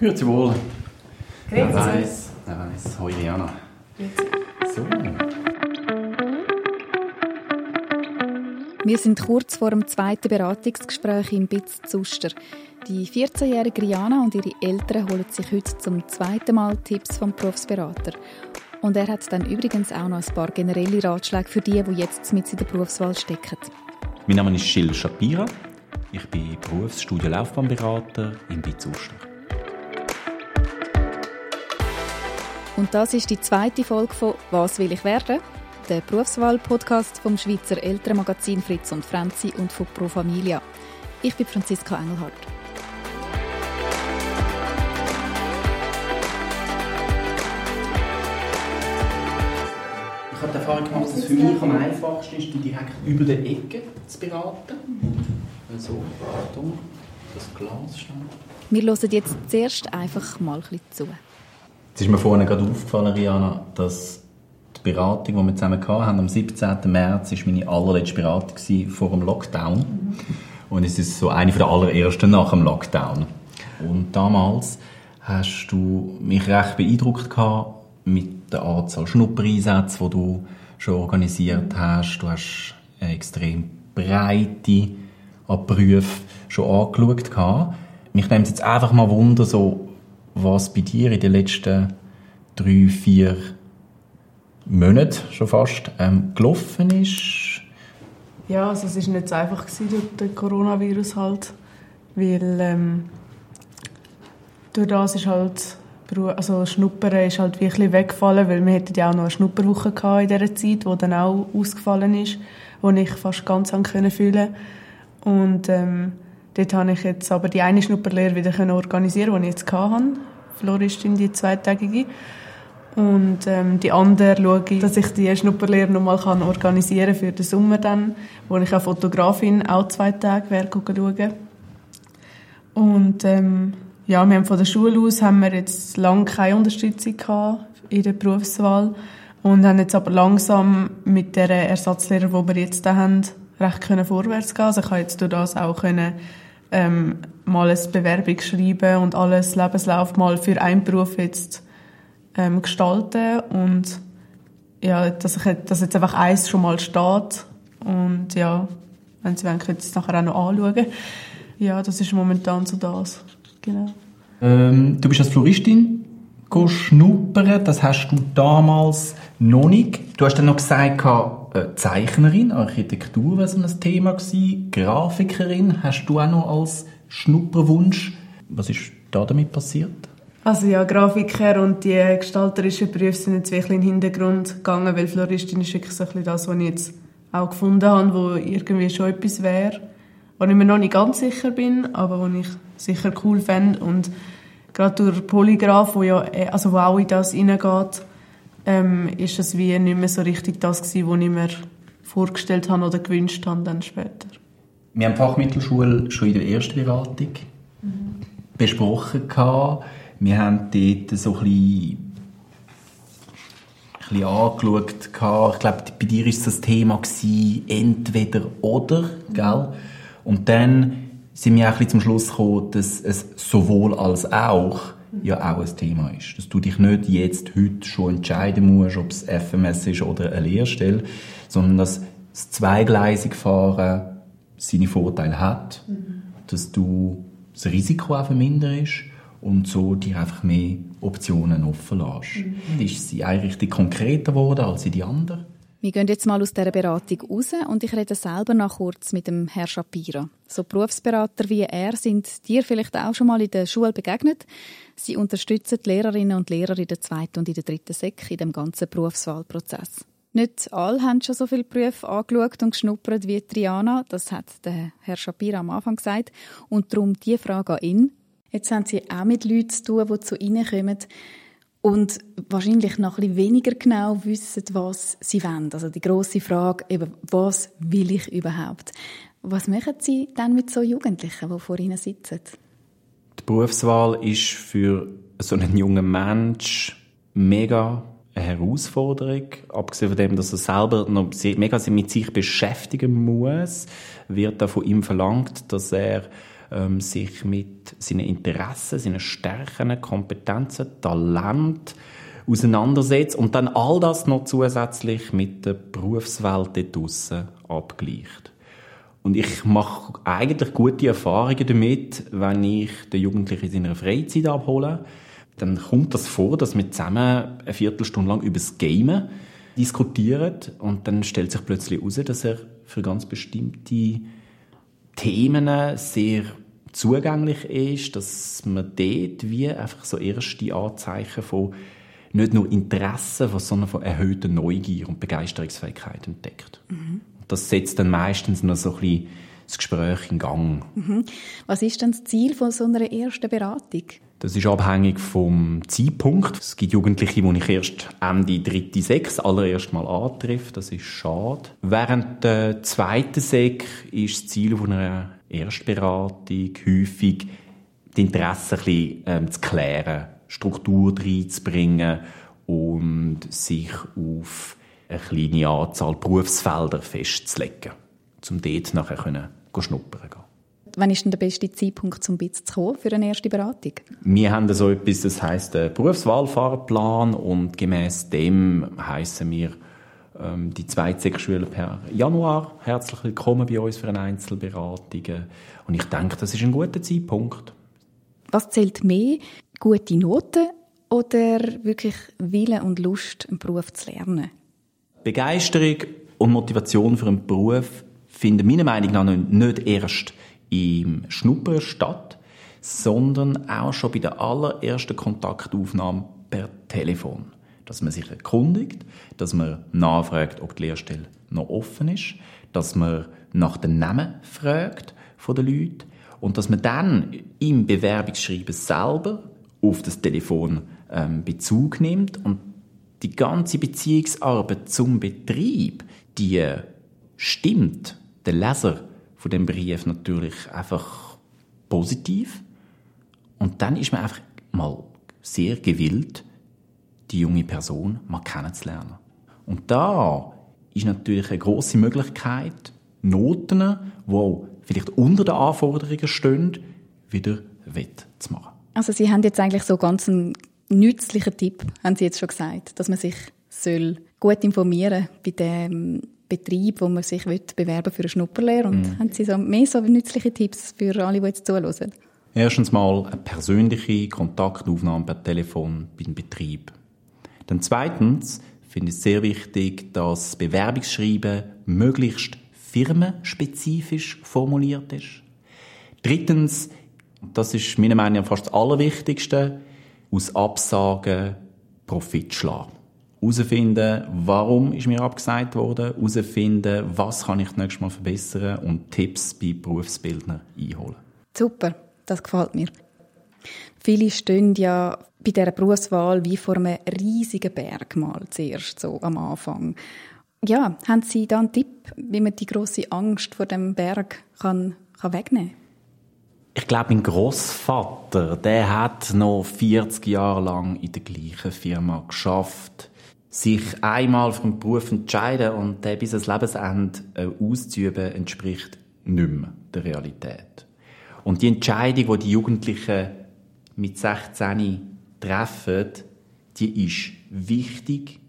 Grüezi wohl. Grüezi. Wer weiss, wer weiss. Hoi Rihanna. So. Wir sind kurz vor dem zweiten Beratungsgespräch im Bitz Zuster. Die 14-jährige Rihanna und ihre Eltern holen sich heute zum zweiten Mal Tipps vom Berufsberater. Und er hat dann übrigens auch noch ein paar generelle Ratschläge für die, die jetzt mit in der Berufswahl stecken. Mein Name ist Gilles Shapira. Ich bin Berufsstudienlaufbahnberater im Bitz Uster. Und das ist die zweite Folge von «Was will ich werden?» der Berufswahl-Podcast vom Schweizer Elternmagazin Fritz und Franzi und von Pro Familia. Ich bin Franziska Engelhardt. Ich habe die Erfahrung gemacht, dass es für mich am einfachsten ist, die direkt über der Ecke zu beraten. Also, Achtung, das Glas stand. Wir hören jetzt zuerst einfach mal ein bisschen zu. Es ist mir vorhin gerade aufgefallen, Rihanna, dass die Beratung, die wir zusammen hatten, am 17. März, war meine allerletzte Beratung vor dem Lockdown. Und es ist so eine der allerersten nach dem Lockdown. Und damals hast du mich recht beeindruckt gehabt mit der Anzahl Schnuppereinsätze, die du schon organisiert hast. Du hast eine extrem breite an Berufe schon angeschaut gehabt. Mich nimmt jetzt einfach mal Wunder, so, was bei dir in den letzten drei, vier Monaten schon fast ähm, gelaufen ist. Ja, also es war nicht so einfach durch den Coronavirus halt, weil ähm, durch das ist halt also Schnuppern ist halt wirklich weggefallen, weil wir hätten ja auch noch eine Schnupperwoche gehabt in dieser Zeit, die dann auch ausgefallen ist, wo ich fast ganz an können fühlen und ähm, dort habe ich jetzt aber die eine Schnupperlehre wieder organisieren, die ich jetzt hatte, Floristin, die zweitägige. Und ähm, die andere schaue ich, dass ich die Schnupperlehre nochmal kann organisieren für den Sommer dann, wo ich als Fotografin auch zwei Tage werde schauen. Und ähm, ja, wir haben von der Schule aus haben wir jetzt lange keine Unterstützung gehabt in der Berufswahl und haben jetzt aber langsam mit der Ersatzlehrer, die wir jetzt da haben, recht können vorwärts gehen. Also ich habe jetzt durch das auch können, ähm, mal eine Bewerbung schreiben und alles Lebenslauf mal für einen Beruf jetzt ähm, gestalten und ja, dass, ich, dass jetzt einfach eins schon mal steht und ja, wenn Sie wollen, können Sie es nachher auch noch anschauen. Ja, das ist momentan so das. Genau. Ähm, du bist als Floristin schnuppern, das hast du damals noch nicht. Du hast dann noch gesagt, äh, Zeichnerin, Architektur war so ein Thema gewesen, Grafikerin. Hast du auch noch als Schnupperwunsch? Was ist da damit passiert? Also ja, Grafiker und die gestalterischen Berufe sind jetzt wirklich in den Hintergrund gegangen, weil Floristin ist wirklich so ein das, was ich jetzt auch gefunden habe, wo irgendwie schon etwas wäre, wo ich mir noch nicht ganz sicher bin, aber wo ich sicher cool fände und gerade durch Polygraph, wo ja also wo auch in das hineingeht, ähm, ist es wie nicht mehr so richtig das gewesen, was ich mir vorgestellt habe oder gewünscht habe dann später. Wir haben die Fachmittelschule schon in der ersten Beratung mhm. besprochen gehabt. Wir haben dort so ein bisschen, ein bisschen angeschaut. Gehabt. Ich glaube, bei dir war das Thema gewesen, entweder oder, gell? Und dann sind wir auch ein bisschen zum Schluss gekommen, dass es sowohl als auch ja auch ein Thema ist. Dass du dich nicht jetzt, heute schon entscheiden musst, ob es FMS ist oder eine Lehrstelle, sondern dass das zweigleisige Fahren seine Vorteile hat, mhm. dass du das Risiko auch verminderst und so dir einfach mehr Optionen offen lässt. Mhm. Ist sie eigentlich konkreter geworden als in die anderen? Wir gehen jetzt mal aus dieser Beratung raus und ich rede selber noch kurz mit dem Herrn Shapira. So Berufsberater wie er sind dir vielleicht auch schon mal in der Schule begegnet. Sie unterstützen die Lehrerinnen und Lehrer in der zweiten und in der dritten Sek in dem ganzen Berufswahlprozess. Nicht alle haben schon so viele Berufe angeschaut und geschnuppert wie Triana, das hat der Herr Shapira am Anfang gesagt. Und darum die Frage an ihn. Jetzt haben Sie auch mit Leuten zu tun, die zu Ihnen kommen und wahrscheinlich noch ein bisschen weniger genau wissen, was sie wollen. Also die große Frage, eben, was will ich überhaupt? Was machen Sie dann mit so Jugendlichen, die vor Ihnen sitzen? Die Berufswahl ist für so einen jungen Mensch mega eine Herausforderung. Abgesehen von dem, dass er selber noch mega mit sich beschäftigen muss, wird da von ihm verlangt, dass er ähm, sich mit seinen Interessen, seinen Stärken, Kompetenzen, Talent auseinandersetzt und dann all das noch zusätzlich mit der Berufswelt dort draussen abgleicht. Und ich mache eigentlich gute Erfahrungen damit, wenn ich den Jugendlichen in seiner Freizeit abhole. Dann kommt das vor, dass wir zusammen eine Viertelstunde lang über das Gamen diskutieren und dann stellt sich plötzlich heraus, dass er für ganz bestimmte Themen sehr zugänglich ist, dass man dort wie einfach so erste Anzeichen von nicht nur Interesse, sondern von erhöhter Neugier und Begeisterungsfähigkeit entdeckt. Mhm. Das setzt dann meistens noch so ein bisschen das Gespräch in Gang. Mhm. Was ist denn das Ziel von so einer ersten Beratung? Das ist abhängig vom Zeitpunkt. Es gibt Jugendliche, die ich erst Ende dritte Sek allererst mal antreffe. Das ist schade. Während der zweiten Sek ist das Ziel von einer Erstberatung häufig, die Interessen ein bisschen ähm, zu klären, Struktur reinzubringen und sich auf eine kleine Anzahl Berufsfelder festzulegen, um dort nachher können, schnuppern gehen. Wann ist denn der beste Zeitpunkt, um zu kommen für eine erste Beratung? Wir haben so etwas, das heisst Berufswahlfahrplan und gemäß dem heißen wir ähm, die zweite Schüler per Januar herzlich willkommen bei uns für eine Einzelberatung. Und ich denke, das ist ein guter Zeitpunkt. Was zählt mehr, gute Noten oder wirklich Wille und Lust, einen Beruf zu lernen? Begeisterung und Motivation für einen Beruf finden meiner Meinung nach nicht erst im Schnuppern statt, sondern auch schon bei der allerersten Kontaktaufnahme per Telefon. Dass man sich erkundigt, dass man nachfragt, ob die Lehrstelle noch offen ist, dass man nach den Namen fragt von den Leuten und dass man dann im Bewerbungsschreiben selber auf das Telefon ähm, Bezug nimmt und die ganze Beziehungsarbeit zum Betrieb, die stimmt der Leser von dem Brief natürlich einfach positiv. Und dann ist man einfach mal sehr gewillt, die junge Person mal kennenzulernen. Und da ist natürlich eine große Möglichkeit, Noten, die vielleicht unter den Anforderungen stehen, wieder wettzumachen. Also Sie haben jetzt eigentlich so ganz einen nützlichen Tipp, haben Sie jetzt schon gesagt, dass man sich soll gut informieren bei dem Betrieb, wo man sich bewerben für eine Schnupperlehre. Und mm. haben Sie so mehr so nützliche Tipps für alle, die jetzt zuhören? Erstens mal eine persönliche Kontaktaufnahme per Telefon beim Betrieb. Dann zweitens finde ich es sehr wichtig, dass Bewerbungsschreiben möglichst firmenspezifisch formuliert ist. Drittens, das ist meiner Meinung nach fast das Allerwichtigste, aus Absagen Profit schlagen. Herausfinden, warum ist mir abgesagt worden, herausfinden, was kann ich nächstes Mal verbessern und Tipps bei Berufsbildnern einholen. Super, das gefällt mir. Viele stehen ja bei dieser Berufswahl wie vor einem riesigen Berg mal zuerst, so am Anfang. Ja, haben Sie da einen Tipp, wie man die große Angst vor dem Berg kann, kann wegnehmen kann? Ich glaube, mein Großvater, der hat noch 40 Jahre lang in der gleichen Firma geschafft. Sich einmal einen Beruf entscheiden und den bis ans Lebensende äh, auszuüben, entspricht nicht mehr der Realität. Und die Entscheidung, die die Jugendlichen mit 16 treffen, die ist wichtig,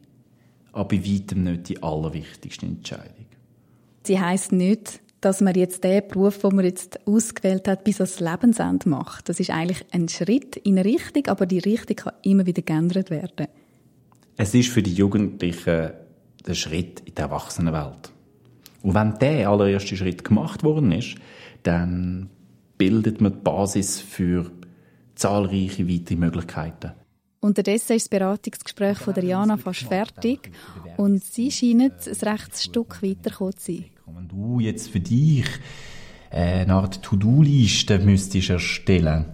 aber bei weitem nicht die allerwichtigste Entscheidung. Sie heisst nicht, dass man jetzt den Beruf, den man jetzt ausgewählt hat, bis ans Lebensende macht. Das ist eigentlich ein Schritt in eine Richtung, aber die Richtung kann immer wieder geändert werden. Es ist für die Jugendlichen der Schritt in die Erwachsenenwelt. Und wenn der allererste Schritt gemacht worden ist, dann bildet man die Basis für zahlreiche weitere Möglichkeiten. Unterdessen ist das Beratungsgespräch von der Jana fast fertig und sie scheinen ein rechtes Stück weitergekommen zu sein. Wenn du jetzt für dich äh, eine Art To-Do-Liste müsstest erstellen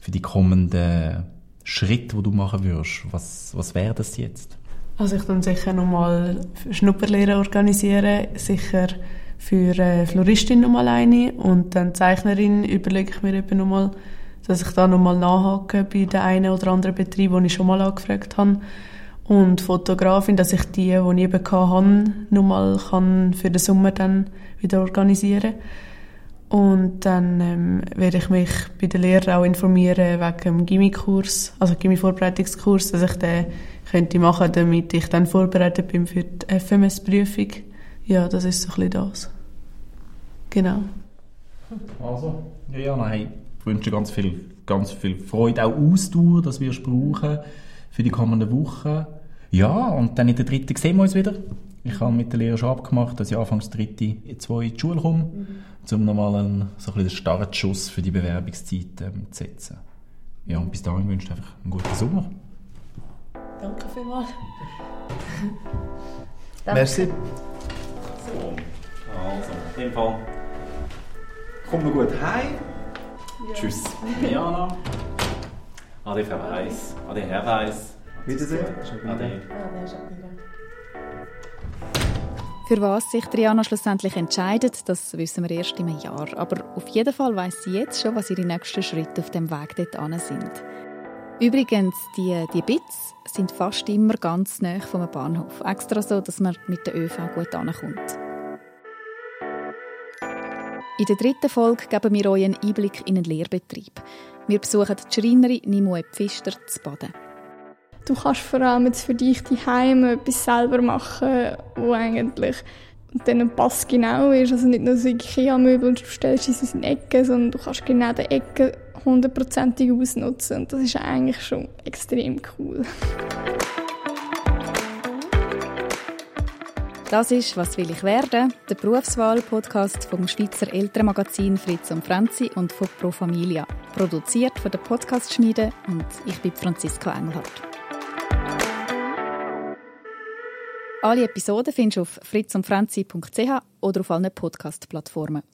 für die kommenden Schritte, die du machen würdest, was, was wäre das jetzt? Also ich dann sicher nochmal Schnupperlehre organisieren, sicher für äh, Floristin nochmal eine und dann Zeichnerin überlege ich mir eben nochmal, dass ich da nochmal nachhake bei den einen oder anderen Betrieb, den ich schon mal angefragt habe und Fotografin, dass ich die, die ich eben hatte, nochmal kann für den Sommer dann wieder organisieren Und dann ähm, werde ich mich bei den Lehrern auch informieren wegen dem Gimmi-Kurs, also Gimmi-Vorbereitungskurs, dass ich den könnte machen, damit ich dann vorbereitet bin für die FMS-Prüfung. Ja, das ist so ein bisschen das. Genau. Also, ja nein, ich wünsche ganz viel, ganz viel Freude, auch Ausdauer, das wirst du brauchen für die kommenden Wochen. Ja, und dann in der dritten sehen wir uns wieder. Ich habe mit der Lehrer schon abgemacht, dass ich anfangs dritte in zwei in die Schule komme, mhm. um nochmal einen, so ein den Startschuss für die Bewerbungszeit ähm, zu setzen. Ja, und bis dahin wünsche ich einfach einen guten Sommer. Danke vielmals. Merci. So, also, in dem Fall. Komm noch gut heim. Ja. Tschüss. Jana. Ade, Frau Weiss. Ade, Herr Weiss. Wiedersehen. Ade. Ade, Für was sich Triana schlussendlich entscheidet, das wissen wir erst in einem Jahr. Aber auf jeden Fall weiß sie jetzt schon, was ihre nächsten Schritte auf dem Weg dorthin sind. Übrigens, die, die Bits sind fast immer ganz nah vom Bahnhof. Extra so, dass man mit der ÖV gut ankommt. In der dritten Folge geben wir euch einen Einblick in einen Lehrbetrieb. Wir besuchen die Schreinerin Nimue Pfister zu Baden. Du kannst vor allem jetzt für dich die Heime etwas selber machen, wo eigentlich dann Pass genau ist. Also nicht nur so Ikea-Möbel und du stellst es in Ecken, sondern du kannst genau die Ecken hundertprozentig ausnutzen. Und das ist eigentlich schon extrem cool. Das ist «Was will ich werden?» der Berufswahl-Podcast vom Schweizer Elternmagazin Fritz und Franzi und von Pro Familia. Produziert von der Podcast-Schmiede und ich bin Franziska Engelhardt. Alle Episoden findest du auf fritzundfranzi.ch oder auf allen Podcast-Plattformen.